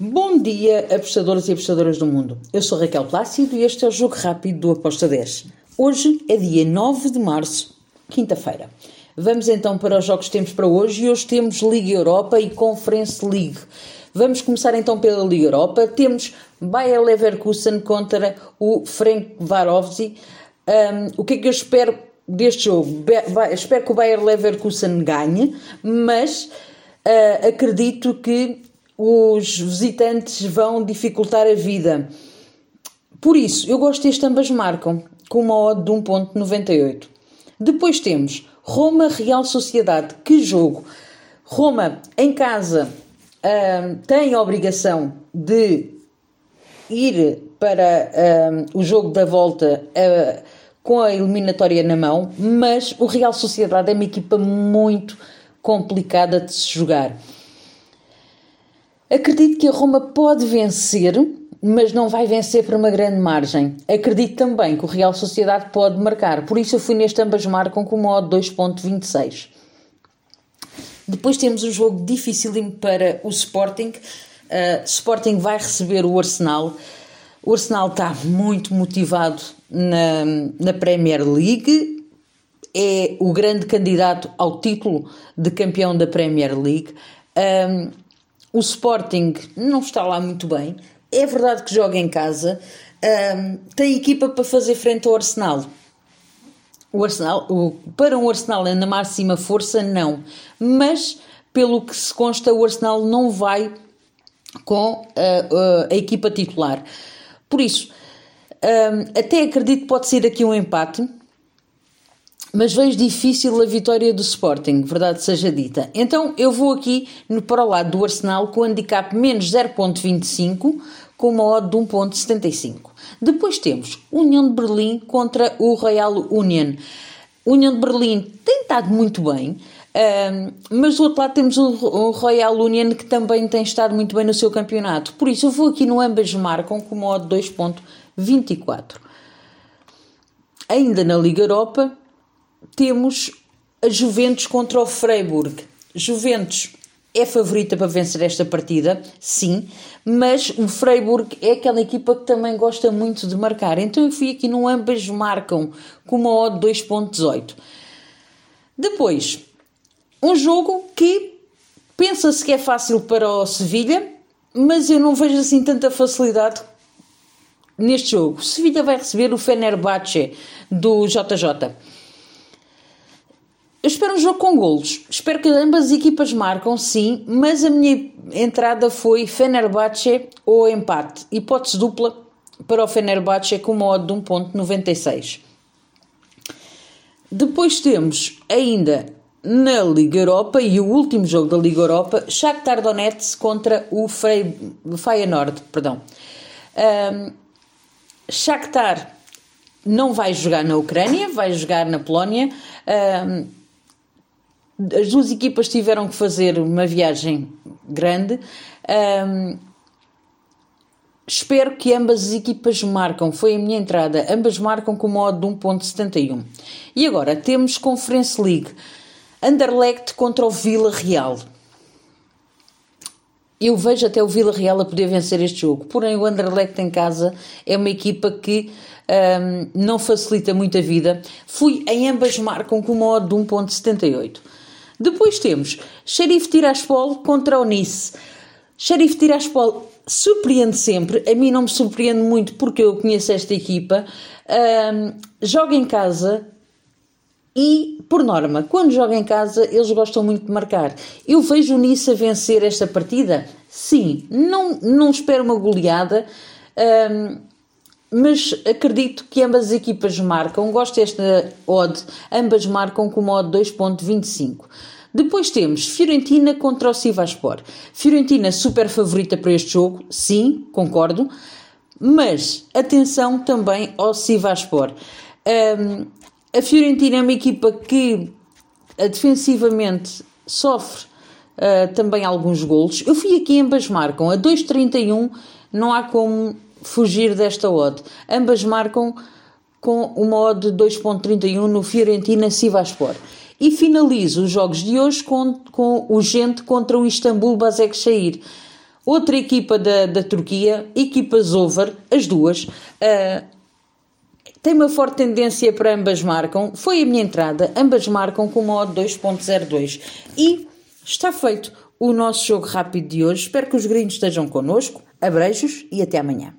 Bom dia, apostadores e apostadoras do mundo. Eu sou Raquel Plácido e este é o Jogo Rápido do Aposta 10. Hoje é dia 9 de março, quinta-feira. Vamos então para os jogos que temos para hoje e hoje temos Liga Europa e Conference League. Vamos começar então pela Liga Europa. Temos Bayer Leverkusen contra o Frank Varovzi. Um, o que é que eu espero deste jogo? Be espero que o Bayer Leverkusen ganhe, mas uh, acredito que os visitantes vão dificultar a vida. Por isso, eu gosto deste ambas marcam, com uma odd de 1.98. Depois temos Roma Real Sociedade. Que jogo! Roma, em casa, tem a obrigação de ir para o jogo da volta uh, com a eliminatória na mão, mas o Real Sociedade é uma equipa muito complicada de se jogar. Acredito que a Roma pode vencer, mas não vai vencer por uma grande margem. Acredito também que o Real Sociedade pode marcar, por isso eu fui neste ambas marcam com uma odd 2.26. Depois temos um jogo dificílimo para o Sporting. Uh, Sporting vai receber o Arsenal. O Arsenal está muito motivado na, na Premier League. É o grande candidato ao título de campeão da Premier League. Um, o Sporting não está lá muito bem. É verdade que joga em casa. Um, tem equipa para fazer frente ao Arsenal. O Arsenal, o, para um Arsenal na máxima força, não. Mas, pelo que se consta, o Arsenal não vai com a, a, a equipa titular. Por isso, um, até acredito que pode ser aqui um empate mas vejo difícil a vitória do Sporting, verdade seja dita. Então eu vou aqui no, para o lado do Arsenal com o handicap menos 0.25 com uma odd de 1.75. Depois temos União de Berlim contra o Royal Union. União de Berlim tem estado muito bem, mas do outro lado temos o, Royal Union que também tem estado muito bem no seu campeonato. Por isso eu vou aqui no ambas marcam com uma odd 2.24. Ainda na Liga Europa, temos a Juventus contra o Freiburg. Juventus é favorita para vencer esta partida, sim, mas o Freiburg é aquela equipa que também gosta muito de marcar. Então eu fui aqui no ambas marcam com uma odd 2.18. Depois, um jogo que pensa-se que é fácil para o Sevilha, mas eu não vejo assim tanta facilidade neste jogo. Sevilha vai receber o Fenerbahçe do JJ. Eu espero um jogo com golos. Espero que ambas as equipas marcam, sim, mas a minha entrada foi Fenerbahçe ou empate. Hipótese dupla para o Fenerbahçe com uma odd de 1.96. Depois temos ainda na Liga Europa e o último jogo da Liga Europa, Shakhtar Donetsk contra o Feyenoord, perdão. Um, Shakhtar não vai jogar na Ucrânia, vai jogar na Polónia. Um, as duas equipas tiveram que fazer uma viagem grande. Um, espero que ambas as equipas marcam. Foi a minha entrada. Ambas marcam com modo de 1.71. E agora temos Conference League. Anderlecht contra o Vila Real. Eu vejo até o Vila Real a poder vencer este jogo. Porém, o Anderlecht em casa é uma equipa que um, não facilita muito a vida. Fui em ambas marcam com modo de 1.78. Depois temos Sheriff Tiraspol contra o Nice. Sheriff Tiraspol surpreende sempre, a mim não me surpreende muito porque eu conheço esta equipa. Um, joga em casa e, por norma, quando joga em casa, eles gostam muito de marcar. Eu vejo o Nice a vencer esta partida? Sim, não, não espero uma goleada. Um, mas acredito que ambas as equipas marcam. Gosto desta odd, ambas marcam com uma odd 2.25. Depois temos Fiorentina contra o Sivaspor. Fiorentina super favorita para este jogo, sim, concordo, mas atenção também ao Sivaspor. Um, a Fiorentina é uma equipa que uh, defensivamente sofre uh, também alguns golos. Eu fui aqui, ambas marcam a 2.31, não há como fugir desta odd. Ambas marcam com uma odd de 2.31 no Fiorentina Sivaspor. E finalizo os jogos de hoje com, com o Gente contra o Istambul Basaksehir. outra equipa da, da Turquia, equipas over, as duas. Uh, tem uma forte tendência para ambas marcam. Foi a minha entrada, ambas marcam com uma odd 2.02. E está feito o nosso jogo rápido de hoje. Espero que os gringos estejam connosco. Abreijos e até amanhã.